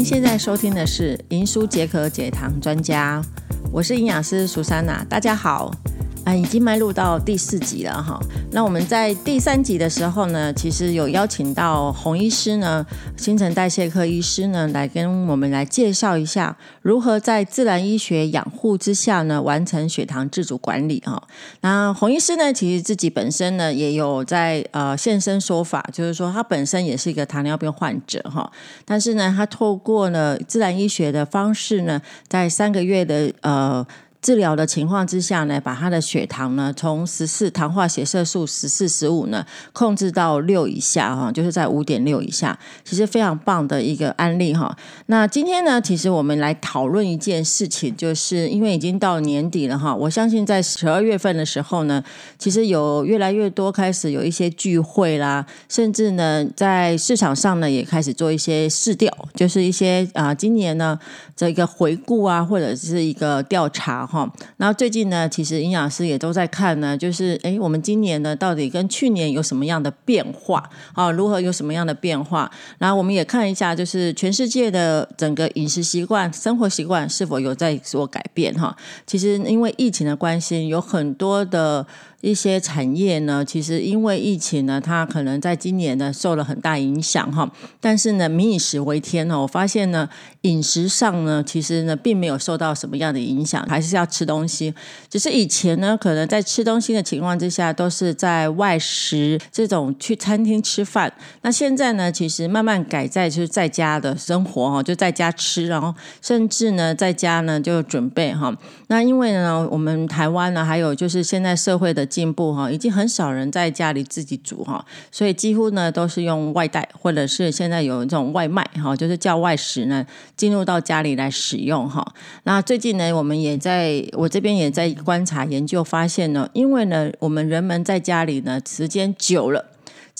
您现在收听的是《银书解渴解糖专家》，我是营养师苏珊娜，大家好。啊，已经迈入到第四集了哈。那我们在第三集的时候呢，其实有邀请到洪医师呢，新陈代谢科医师呢，来跟我们来介绍一下如何在自然医学养护之下呢，完成血糖自主管理哈。那洪医师呢，其实自己本身呢，也有在呃现身说法，就是说他本身也是一个糖尿病患者哈，但是呢，他透过呢自然医学的方式呢，在三个月的呃。治疗的情况之下呢，把他的血糖呢从十四糖化血色素十四十五呢控制到六以下哈，就是在五点六以下，其实非常棒的一个案例哈。那今天呢，其实我们来讨论一件事情，就是因为已经到年底了哈，我相信在十二月份的时候呢，其实有越来越多开始有一些聚会啦，甚至呢在市场上呢也开始做一些试调，就是一些啊今年呢这个回顾啊，或者是一个调查。哈，然后最近呢，其实营养师也都在看呢，就是哎，我们今年呢，到底跟去年有什么样的变化？啊，如何有什么样的变化？然后我们也看一下，就是全世界的整个饮食习惯、生活习惯是否有在做改变？哈，其实因为疫情的关系，有很多的。一些产业呢，其实因为疫情呢，它可能在今年呢受了很大影响哈。但是呢，民以食为天哦，我发现呢，饮食上呢，其实呢并没有受到什么样的影响，还是要吃东西。只是以前呢，可能在吃东西的情况之下，都是在外食这种去餐厅吃饭。那现在呢，其实慢慢改在就是在家的生活哈，就在家吃，然后甚至呢在家呢就准备哈。那因为呢，我们台湾呢，还有就是现在社会的。进步哈，已经很少人在家里自己煮哈，所以几乎呢都是用外带，或者是现在有一种外卖哈，就是叫外食呢进入到家里来使用哈。那最近呢，我们也在我这边也在观察研究，发现呢，因为呢，我们人们在家里呢时间久了。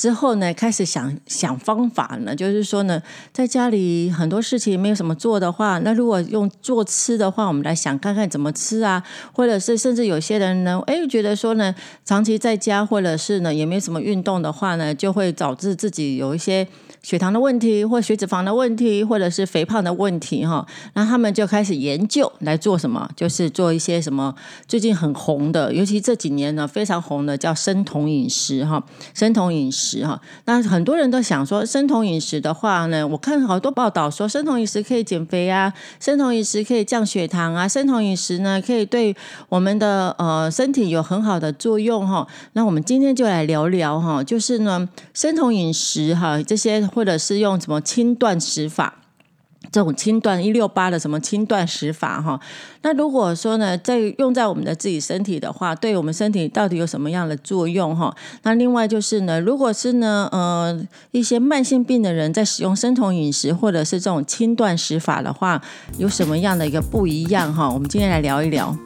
之后呢，开始想想方法呢，就是说呢，在家里很多事情没有什么做的话，那如果用做吃的话，我们来想看看怎么吃啊，或者是甚至有些人呢，哎，觉得说呢，长期在家或者是呢，也没什么运动的话呢，就会导致自己有一些。血糖的问题，或血脂肪的问题，或者是肥胖的问题，哈，那他们就开始研究来做什么，就是做一些什么最近很红的，尤其这几年呢非常红的叫生酮饮食，哈，生酮饮食，哈，那很多人都想说生酮饮食的话呢，我看好多报道说生酮饮食可以减肥啊，生酮饮食可以降血糖啊，生酮饮食呢可以对我们的呃身体有很好的作用，哈，那我们今天就来聊聊，哈，就是呢生酮饮食，哈，这些。或者是用什么轻断食法，这种轻断一六八的什么轻断食法哈？那如果说呢，在用在我们的自己身体的话，对我们身体到底有什么样的作用哈？那另外就是呢，如果是呢，呃，一些慢性病的人在使用生酮饮食或者是这种轻断食法的话，有什么样的一个不一样哈？我们今天来聊一聊。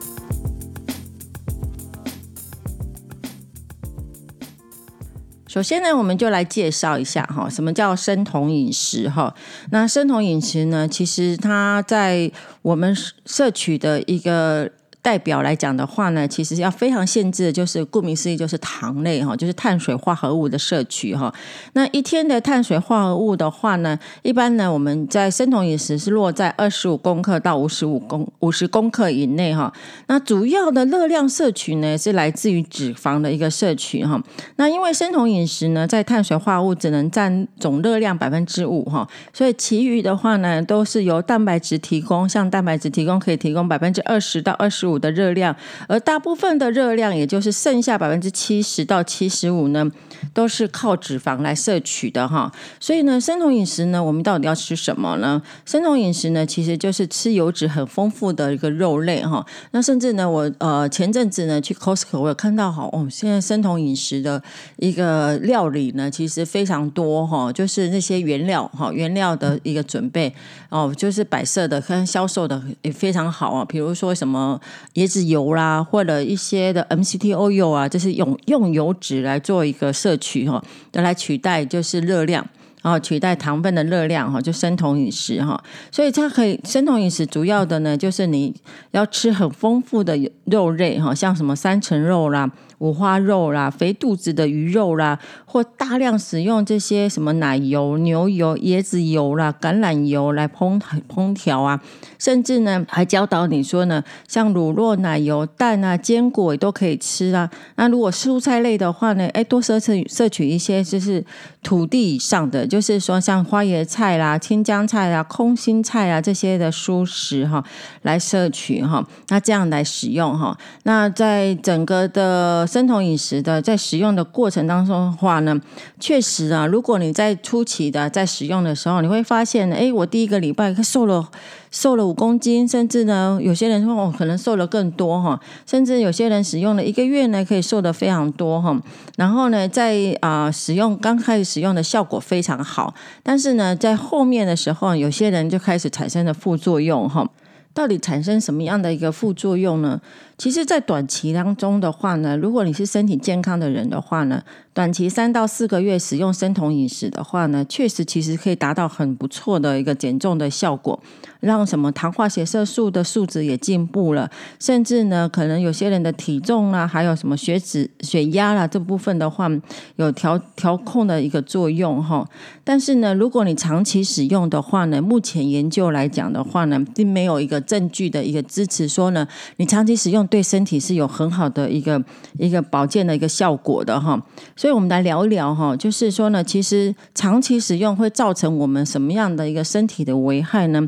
首先呢，我们就来介绍一下哈，什么叫生酮饮食哈？那生酮饮食呢，其实它在我们摄取的一个。代表来讲的话呢，其实要非常限制的，就是顾名思义，就是糖类哈，就是碳水化合物的摄取哈。那一天的碳水化合物的话呢，一般呢我们在生酮饮食是落在二十五公克到五十五公五十公克以内哈。那主要的热量摄取呢是来自于脂肪的一个摄取哈。那因为生酮饮食呢，在碳水化合物只能占总热量百分之五哈，所以其余的话呢都是由蛋白质提供，像蛋白质提供可以提供百分之二十到二十五。的热量，而大部分的热量，也就是剩下百分之七十到七十五呢，都是靠脂肪来摄取的哈。所以呢，生酮饮食呢，我们到底要吃什么呢？生酮饮食呢，其实就是吃油脂很丰富的一个肉类哈。那甚至呢，我呃前阵子呢去 Costco，我有看到哈，哦，现在生酮饮食的一个料理呢，其实非常多哈，就是那些原料哈，原料的一个准备哦，就是摆设的跟销售的也非常好啊，比如说什么。椰子油啦，或者一些的 MCT oil 啊，就是用用油脂来做一个摄取哈，来取代就是热量，然后取代糖分的热量哈，就生酮饮食哈。所以它可以生酮饮食主要的呢，就是你要吃很丰富的肉类哈，像什么三层肉啦。五花肉啦、肥肚子的鱼肉啦，或大量使用这些什么奶油、牛油、椰子油啦、橄榄油来烹烹调啊，甚至呢还教导你说呢，像乳酪、奶油、蛋啊、坚果也都可以吃啊。那如果蔬菜类的话呢，哎，多摄取摄取一些就是土地以上的，就是说像花椰菜啦、青江菜啦、空心菜啊这些的蔬食哈，来摄取哈。那这样来使用哈。那在整个的生酮饮食的在使用的过程当中的话呢，确实啊，如果你在初期的在使用的时候，你会发现，哎，我第一个礼拜瘦了。瘦了五公斤，甚至呢，有些人说哦，可能瘦了更多哈，甚至有些人使用了一个月呢，可以瘦的非常多哈。然后呢，在啊使用刚开始使用的效果非常好，但是呢，在后面的时候，有些人就开始产生了副作用哈。到底产生什么样的一个副作用呢？其实，在短期当中的话呢，如果你是身体健康的人的话呢。短期三到四个月使用生酮饮食的话呢，确实其实可以达到很不错的一个减重的效果，让什么糖化血色素的数值也进步了，甚至呢，可能有些人的体重啊，还有什么血脂、血压啦这部分的话，有调调控的一个作用哈。但是呢，如果你长期使用的话呢，目前研究来讲的话呢，并没有一个证据的一个支持说呢，你长期使用对身体是有很好的一个一个保健的一个效果的哈。所以，我们来聊一聊哈，就是说呢，其实长期使用会造成我们什么样的一个身体的危害呢？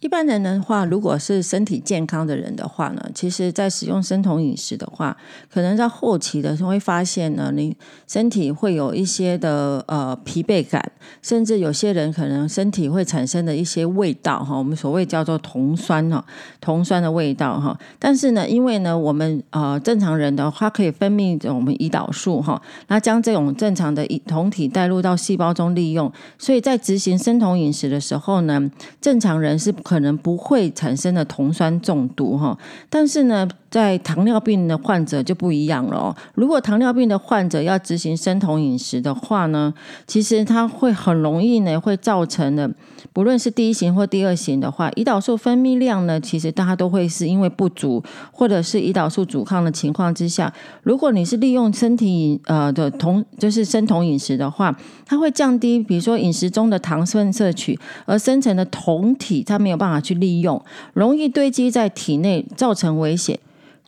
一般人的话，如果是身体健康的人的话呢，其实在使用生酮饮食的话，可能在后期的时候会发现呢，你身体会有一些的呃疲惫感，甚至有些人可能身体会产生的一些味道哈，我们所谓叫做酮酸哈，酮酸的味道哈。但是呢，因为呢，我们呃正常人的话可以分泌一种我们胰岛素哈，那将这种正常的酮体带入到细胞中利用，所以在执行生酮饮食的时候呢，正常人是。可能不会产生的酮酸中毒哈，但是呢。在糖尿病的患者就不一样了。如果糖尿病的患者要执行生酮饮食的话呢，其实它会很容易呢，会造成的，不论是第一型或第二型的话，胰岛素分泌量呢，其实大家都会是因为不足，或者是胰岛素阻抗的情况之下，如果你是利用身体呃的酮，就是生酮饮食的话，它会降低，比如说饮食中的糖分摄取，而生成的酮体它没有办法去利用，容易堆积在体内，造成危险。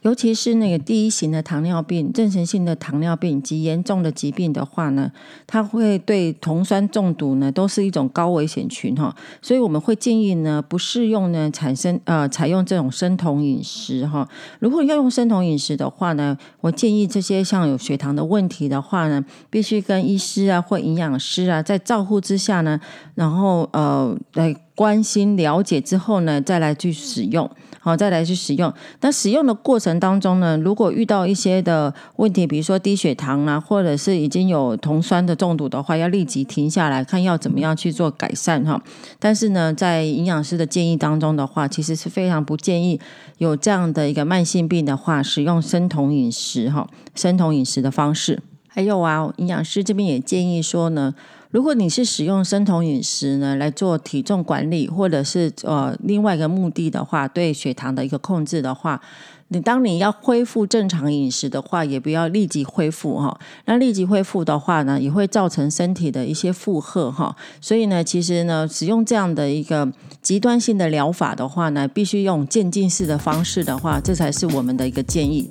尤其是那个第一型的糖尿病、妊娠性的糖尿病及严重的疾病的话呢，它会对酮酸中毒呢都是一种高危险群哈，所以我们会建议呢不适用呢产生呃采用这种生酮饮食哈。如果要用生酮饮食的话呢，我建议这些像有血糖的问题的话呢，必须跟医师啊或营养师啊在照护之下呢，然后呃来关心了解之后呢，再来去使用。好，再来去使用。那使用的过程当中呢，如果遇到一些的问题，比如说低血糖啊，或者是已经有酮酸的中毒的话，要立即停下来看要怎么样去做改善哈。但是呢，在营养师的建议当中的话，其实是非常不建议有这样的一个慢性病的话，使用生酮饮食哈，生酮饮食的方式。还有啊，营养师这边也建议说呢。如果你是使用生酮饮食呢来做体重管理，或者是呃另外一个目的的话，对血糖的一个控制的话，你当你要恢复正常饮食的话，也不要立即恢复哈。那立即恢复的话呢，也会造成身体的一些负荷哈。所以呢，其实呢，使用这样的一个极端性的疗法的话呢，必须用渐进式的方式的话，这才是我们的一个建议。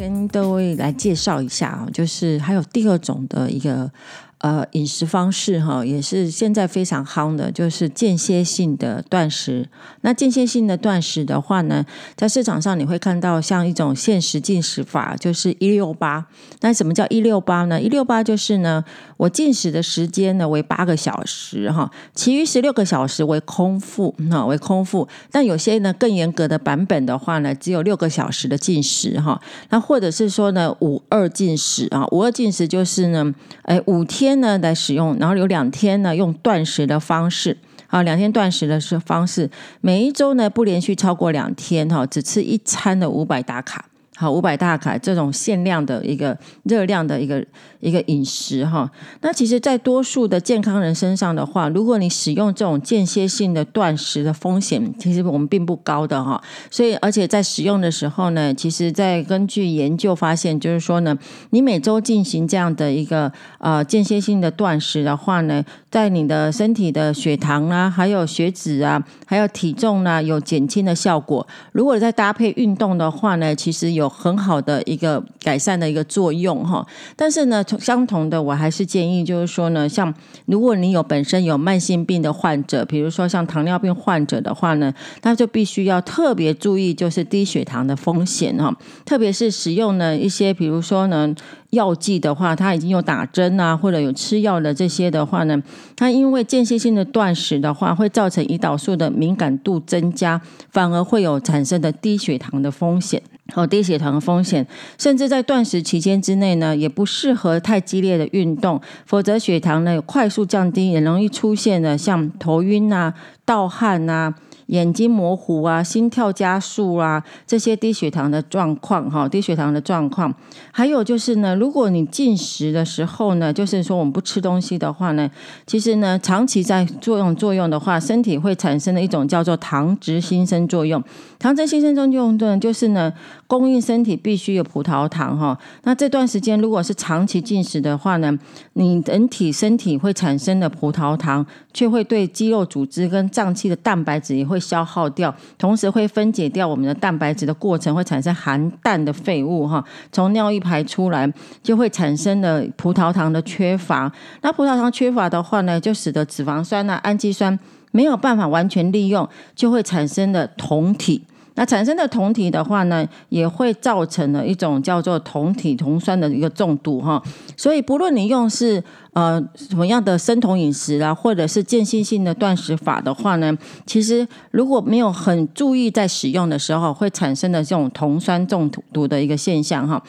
跟各位来介绍一下啊，就是还有第二种的一个。呃，饮食方式哈，也是现在非常夯的，就是间歇性的断食。那间歇性的断食的话呢，在市场上你会看到像一种限时进食法，就是一六八。那什么叫一六八呢？一六八就是呢，我进食的时间呢为八个小时哈，其余十六个小时为空腹哈，为空腹。但有些呢更严格的版本的话呢，只有六个小时的进食哈。那或者是说呢，五二进食啊，五二进食就是呢，哎，五天。天呢来使用，然后有两天呢用断食的方式，啊，两天断食的是方式，每一周呢不连续超过两天哈，只吃一餐的五百打卡。好五百大卡这种限量的一个热量的一个一个饮食哈。那其实，在多数的健康人身上的话，如果你使用这种间歇性的断食的风险，其实我们并不高的哈。所以，而且在使用的时候呢，其实在根据研究发现，就是说呢，你每周进行这样的一个呃间歇性的断食的话呢，在你的身体的血糖啊，还有血脂啊，还有体重呢，有减轻的效果。如果再搭配运动的话呢，其实有很好的一个改善的一个作用哈。但是呢，相同的，我还是建议就是说呢，像如果你有本身有慢性病的患者，比如说像糖尿病患者的话呢，那就必须要特别注意，就是低血糖的风险哈。特别是使用呢一些，比如说呢。药剂的话，它已经有打针啊，或者有吃药的这些的话呢，它因为间歇性的断食的话，会造成胰岛素的敏感度增加，反而会有产生的低血糖的风险，和低血糖的风险，甚至在断食期间之内呢，也不适合太激烈的运动，否则血糖呢快速降低，也容易出现的像头晕啊、盗汗啊。眼睛模糊啊，心跳加速啊，这些低血糖的状况哈，低血糖的状况。还有就是呢，如果你进食的时候呢，就是说我们不吃东西的话呢，其实呢，长期在作用作用的话，身体会产生的一种叫做糖脂新生作用。糖质新生中用的，就是呢，供应身体必须有葡萄糖哈。那这段时间如果是长期进食的话呢，你人体身体会产生的葡萄糖，却会对肌肉组织跟脏器的蛋白质也会。消耗掉，同时会分解掉我们的蛋白质的过程会产生含氮的废物哈，从尿液排出来就会产生了葡萄糖的缺乏。那葡萄糖缺乏的话呢，就使得脂肪酸呢、氨基酸没有办法完全利用，就会产生的酮体。那产生的酮体的话呢，也会造成了一种叫做酮体酮酸的一个中毒哈。所以不论你用是呃什么样的生酮饮食啊，或者是间歇性的断食法的话呢，其实如果没有很注意在使用的时候，会产生的这种酮酸中毒的一个现象哈。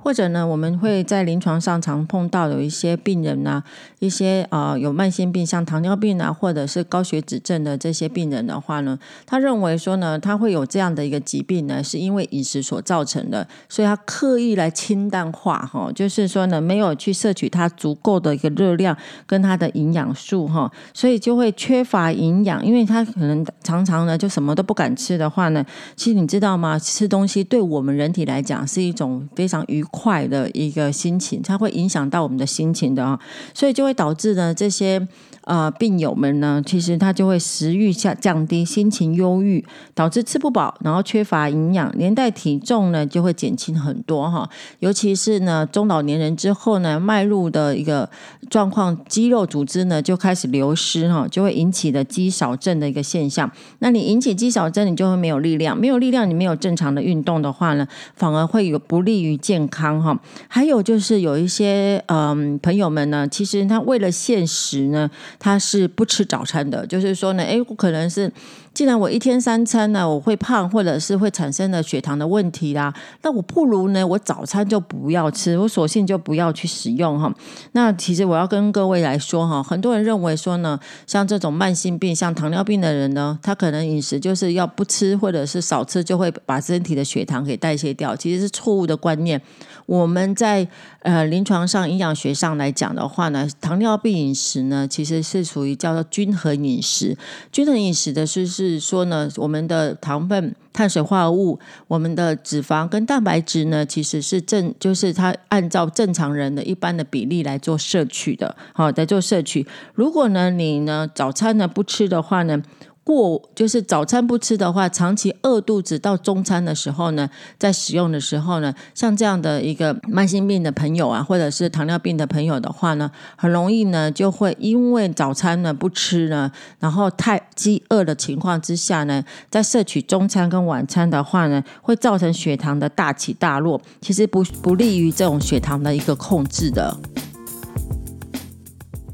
或者呢，我们会在临床上常碰到有一些病人呢，一些呃有慢性病，像糖尿病啊，或者是高血脂症的这些病人的话呢，他认为说呢，他会有这样的一个疾病呢，是因为饮食所造成的，所以他刻意来清淡化哈，就是说呢，没有去摄取他足够的一个热量跟他的营养素哈，所以就会缺乏营养，因为他可能常常呢就什么都不敢吃的话呢，其实你知道吗？吃东西对我们人体来讲是一种非常愉快的一个心情，它会影响到我们的心情的啊，所以就会导致呢这些呃病友们呢，其实他就会食欲下降低，心情忧郁，导致吃不饱，然后缺乏营养，连带体重呢就会减轻很多哈。尤其是呢中老年人之后呢，迈入的一个状况，肌肉组织呢就开始流失哈，就会引起的肌少症的一个现象。那你引起肌少症，你就会没有力量，没有力量，你没有正常的运动的话呢，反而会有不利于健康。康哈，还有就是有一些嗯朋友们呢，其实他为了现实呢，他是不吃早餐的。就是说呢，哎，可能是既然我一天三餐呢，我会胖，或者是会产生的血糖的问题啦，那我不如呢，我早餐就不要吃，我索性就不要去使用哈。那其实我要跟各位来说哈，很多人认为说呢，像这种慢性病，像糖尿病的人呢，他可能饮食就是要不吃或者是少吃，就会把身体的血糖给代谢掉，其实是错误的观念。我们在呃临床上营养学上来讲的话呢，糖尿病饮食呢其实是属于叫做均衡饮食。均衡饮食的是是说呢，我们的糖分、碳水化合物、我们的脂肪跟蛋白质呢，其实是正就是它按照正常人的一般的比例来做摄取的，好在做摄取。如果呢你呢早餐呢不吃的话呢。过就是早餐不吃的话，长期饿肚子到中餐的时候呢，在使用的时候呢，像这样的一个慢性病的朋友啊，或者是糖尿病的朋友的话呢，很容易呢就会因为早餐呢不吃呢，然后太饥饿的情况之下呢，在摄取中餐跟晚餐的话呢，会造成血糖的大起大落，其实不不利于这种血糖的一个控制的。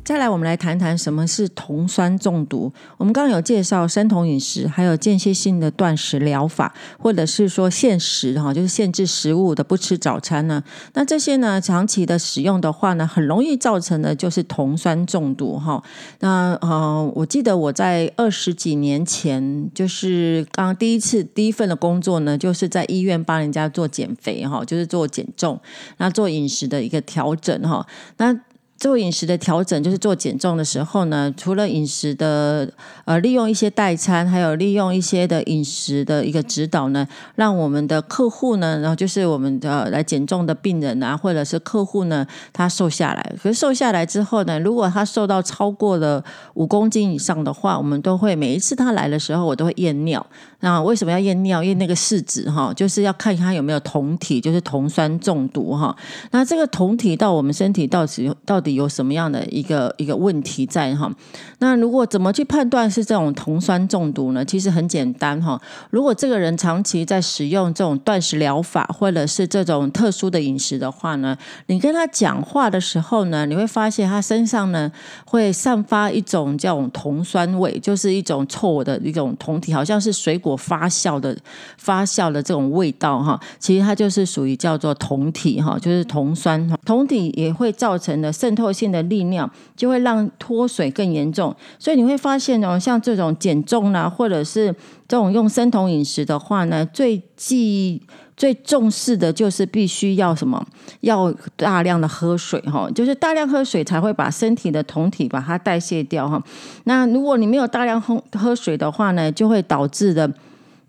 再来，我们来谈谈什么是酮酸中毒。我们刚刚有介绍生酮饮食，还有间歇性的断食疗法，或者是说限食哈，就是限制食物的不吃早餐呢。那这些呢，长期的使用的话呢，很容易造成的就是酮酸中毒哈。那呃，我记得我在二十几年前，就是刚第一次第一份的工作呢，就是在医院帮人家做减肥哈，就是做减重，那做饮食的一个调整哈，那。做饮食的调整，就是做减重的时候呢，除了饮食的呃利用一些代餐，还有利用一些的饮食的一个指导呢，让我们的客户呢，然后就是我们的来减重的病人啊，或者是客户呢，他瘦下来。可是瘦下来之后呢，如果他瘦到超过了五公斤以上的话，我们都会每一次他来的时候，我都会验尿。那为什么要验尿？验那个试纸哈，就是要看他有没有酮体，就是酮酸中毒哈。那这个酮体到我们身体到底到底有什么样的一个一个问题在哈？那如果怎么去判断是这种酮酸中毒呢？其实很简单哈。如果这个人长期在使用这种断食疗法，或者是这种特殊的饮食的话呢，你跟他讲话的时候呢，你会发现他身上呢会散发一种叫酮酸味，就是一种臭的一种酮体，好像是水果。发酵的发酵的这种味道哈，其实它就是属于叫做酮体哈，就是酮酸哈。酮体也会造成的渗透性的利尿，就会让脱水更严重。所以你会发现哦，像这种减重啦，或者是这种用生酮饮食的话呢，最忌。最重视的就是必须要什么？要大量的喝水哈，就是大量喝水才会把身体的酮体把它代谢掉哈。那如果你没有大量喝喝水的话呢，就会导致的。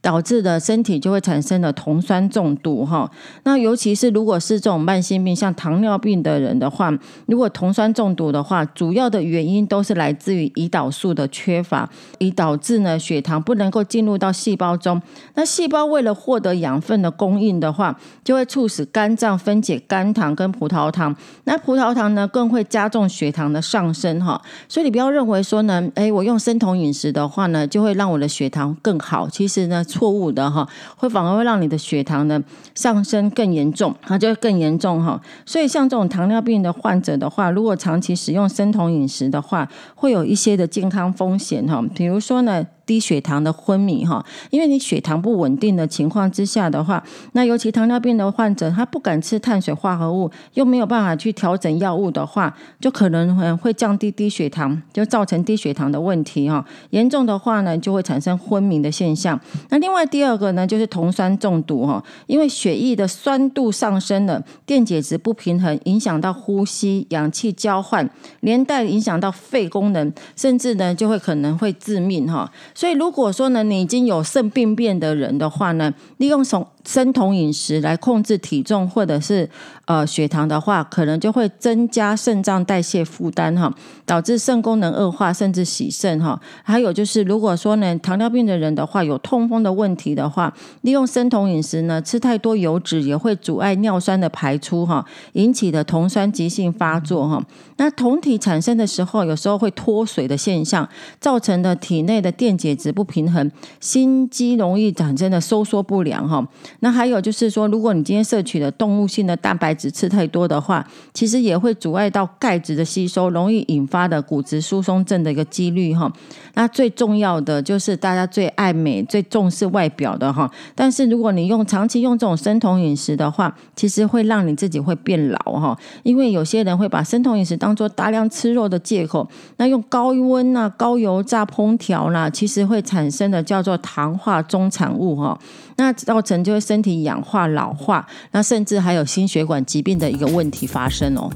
导致的身体就会产生的酮酸中毒哈，那尤其是如果是这种慢性病，像糖尿病的人的话，如果酮酸中毒的话，主要的原因都是来自于胰岛素的缺乏，以导致呢血糖不能够进入到细胞中。那细胞为了获得养分的供应的话，就会促使肝脏分解肝糖跟葡萄糖。那葡萄糖呢，更会加重血糖的上升哈。所以你不要认为说呢，哎，我用生酮饮食的话呢，就会让我的血糖更好。其实呢。错误的哈，会反而会让你的血糖呢上升更严重，它就会更严重哈。所以像这种糖尿病的患者的话，如果长期使用生酮饮食的话，会有一些的健康风险哈。比如说呢。低血糖的昏迷哈，因为你血糖不稳定的情况之下的话，那尤其糖尿病的患者，他不敢吃碳水化合物，又没有办法去调整药物的话，就可能会降低低血糖，就造成低血糖的问题哈。严重的话呢，就会产生昏迷的现象。那另外第二个呢，就是酮酸中毒哈，因为血液的酸度上升了，电解质不平衡，影响到呼吸、氧气交换，连带影响到肺功能，甚至呢，就会可能会致命哈。所以，如果说呢，你已经有肾病变的人的话呢，利用从生酮饮食来控制体重或者是呃血糖的话，可能就会增加肾脏代谢负担哈，导致肾功能恶化，甚至洗肾哈。还有就是，如果说呢糖尿病的人的话，有痛风的问题的话，利用生酮饮食呢，吃太多油脂也会阻碍尿酸的排出哈，引起的酮酸急性发作哈。那酮体产生的时候，有时候会脱水的现象，造成的体内的电解质不平衡，心肌容易产生的收缩不良哈。那还有就是说，如果你今天摄取的动物性的蛋白质吃太多的话，其实也会阻碍到钙质的吸收，容易引发的骨质疏松症的一个几率哈。那最重要的就是大家最爱美、最重视外表的哈。但是如果你用长期用这种生酮饮食的话，其实会让你自己会变老哈。因为有些人会把生酮饮食当做大量吃肉的借口，那用高温啊、高油炸烹调啦，其实会产生的叫做糖化中产物哈。那造成就会身体氧化老化，那甚至还有心血管疾病的一个问题发生哦。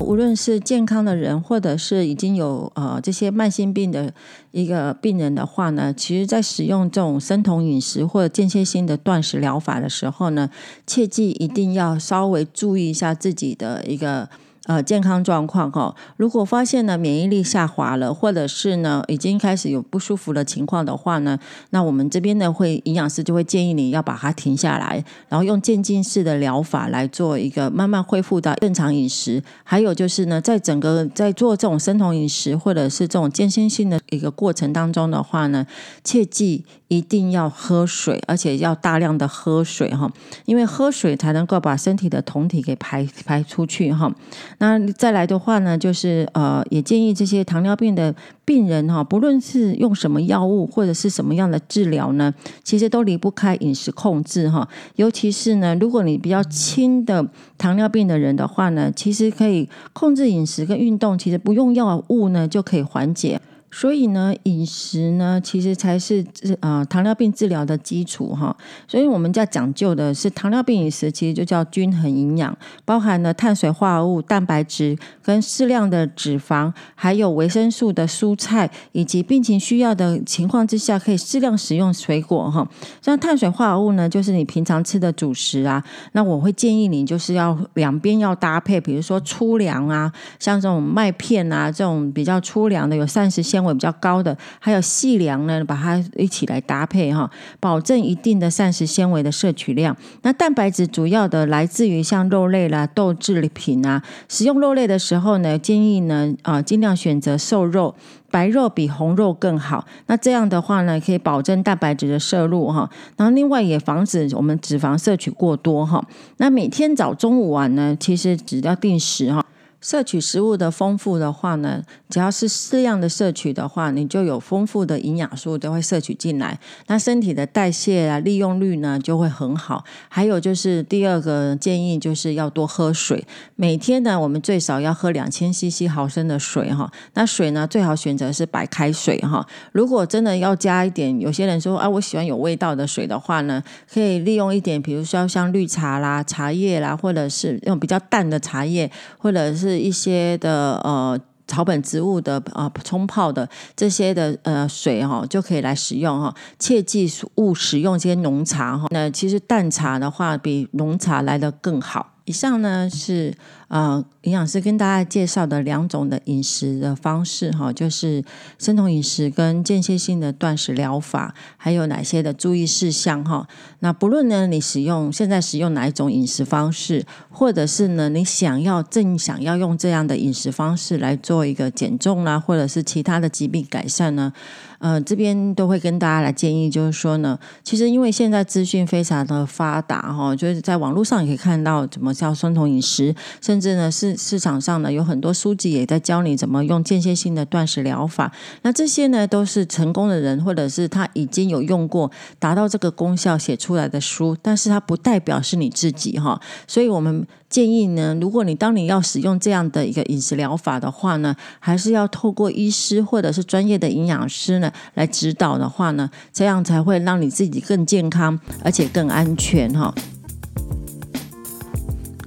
无论是健康的人，或者是已经有呃这些慢性病的一个病人的话呢，其实在使用这种生酮饮食或者间歇性的断食疗法的时候呢，切记一定要稍微注意一下自己的一个。呃，健康状况哈，如果发现呢免疫力下滑了，或者是呢已经开始有不舒服的情况的话呢，那我们这边呢会营养师就会建议你要把它停下来，然后用渐进式的疗法来做一个慢慢恢复到正常饮食。还有就是呢，在整个在做这种生酮饮食或者是这种间歇性的一个过程当中的话呢，切记。一定要喝水，而且要大量的喝水哈，因为喝水才能够把身体的酮体给排排出去哈。那再来的话呢，就是呃，也建议这些糖尿病的病人哈，不论是用什么药物或者是什么样的治疗呢，其实都离不开饮食控制哈。尤其是呢，如果你比较轻的糖尿病的人的话呢，其实可以控制饮食跟运动，其实不用药物呢就可以缓解。所以呢，饮食呢，其实才是治啊糖尿病治疗的基础哈。所以我们在讲究的是糖尿病饮食，其实就叫均衡营养，包含了碳水化合物、蛋白质跟适量的脂肪，还有维生素的蔬菜，以及病情需要的情况之下，可以适量食用水果哈。像碳水化合物呢，就是你平常吃的主食啊，那我会建议你就是要两边要搭配，比如说粗粮啊，像这种麦片啊，这种比较粗粮的有膳食纤维。维比较高的，还有细粮呢，把它一起来搭配哈，保证一定的膳食纤维的摄取量。那蛋白质主要的来自于像肉类啦、豆制品啊。食用肉类的时候呢，建议呢啊尽量选择瘦肉，白肉比红肉更好。那这样的话呢，可以保证蛋白质的摄入哈。然后另外也防止我们脂肪摄取过多哈。那每天早、中午、晚呢，其实只要定时哈。摄取食物的丰富的话呢，只要是适量的摄取的话，你就有丰富的营养素都会摄取进来，那身体的代谢啊利用率呢就会很好。还有就是第二个建议就是要多喝水，每天呢我们最少要喝两千 CC 毫升的水哈。那水呢最好选择是白开水哈。如果真的要加一点，有些人说啊我喜欢有味道的水的话呢，可以利用一点，比如说像绿茶啦、茶叶啦，或者是用比较淡的茶叶，或者是。一些的呃草本植物的啊冲泡的这些的呃水哈就可以来使用哈，切记勿使用这些浓茶哈。那其实淡茶的话比浓茶来的更好。以上呢是呃营养师跟大家介绍的两种的饮食的方式哈，就是生酮饮食跟间歇性的断食疗法，还有哪些的注意事项哈。那不论呢你使用现在使用哪一种饮食方式，或者是呢你想要正想要用这样的饮食方式来做一个减重啦，或者是其他的疾病改善呢？呃，这边都会跟大家来建议，就是说呢，其实因为现在资讯非常的发达哈，就是在网络上也可以看到怎么叫生酮饮食，甚呢市市场上呢有很多书籍也在教你怎么用间歇性的断食疗法。那这些呢都是成功的人，或者是他已经有用过达到这个功效写出来的书，但是它不代表是你自己哈，所以我们。建议呢，如果你当你要使用这样的一个饮食疗法的话呢，还是要透过医师或者是专业的营养师呢来指导的话呢，这样才会让你自己更健康，而且更安全哈。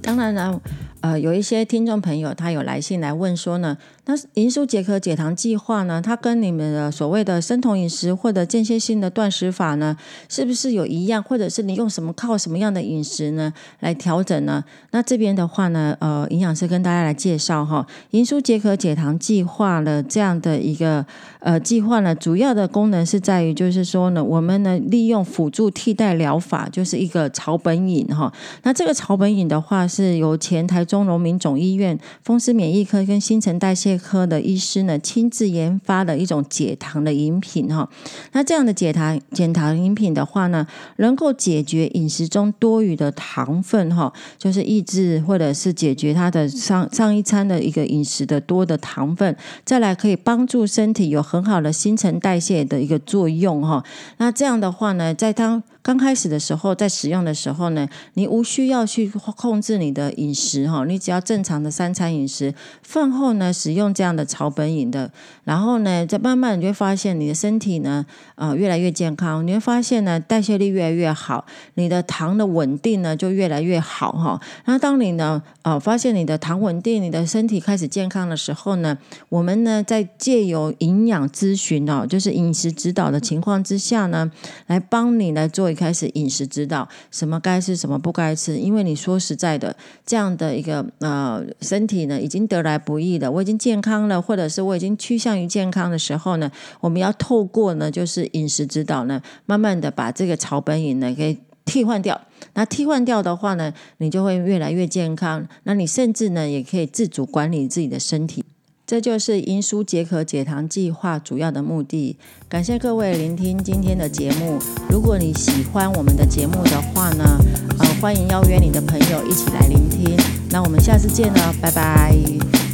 当然了，呃，有一些听众朋友他有来信来问说呢。那银舒解渴解糖计划呢？它跟你们的所谓的生酮饮食或者间歇性的断食法呢，是不是有一样？或者是你用什么靠什么样的饮食呢来调整呢？那这边的话呢，呃，营养师跟大家来介绍哈，银舒解渴解糖计划的这样的一个呃计划呢，主要的功能是在于就是说呢，我们呢利用辅助替代疗法，就是一个草本饮哈。那这个草本饮的话，是由前台中荣民总医院风湿免疫科跟新陈代谢科的医师呢亲自研发的一种解糖的饮品哈，那这样的解糖减糖饮品的话呢，能够解决饮食中多余的糖分哈，就是抑制或者是解决它的上上一餐的一个饮食的多的糖分，再来可以帮助身体有很好的新陈代谢的一个作用哈。那这样的话呢，在当刚开始的时候，在使用的时候呢，你无需要去控制你的饮食哈，你只要正常的三餐饮食，饭后呢使用这样的草本饮的，然后呢，再慢慢你就会发现你的身体呢，呃，越来越健康，你会发现呢，代谢力越来越好，你的糖的稳定呢就越来越好哈。那当你呢，呃，发现你的糖稳定，你的身体开始健康的时候呢，我们呢在借由营养咨询哦，就是饮食指导的情况之下呢，来帮你来做。开始饮食指导，什么该吃，什么不该吃。因为你说实在的，这样的一个呃身体呢，已经得来不易的，我已经健康了，或者是我已经趋向于健康的时候呢，我们要透过呢，就是饮食指导呢，慢慢的把这个草本饮呢给替换掉。那替换掉的话呢，你就会越来越健康。那你甚至呢，也可以自主管理自己的身体。这就是银舒解渴解糖计划主要的目的。感谢各位聆听今天的节目。如果你喜欢我们的节目的话呢，呃，欢迎邀约你的朋友一起来聆听。那我们下次见了，拜拜。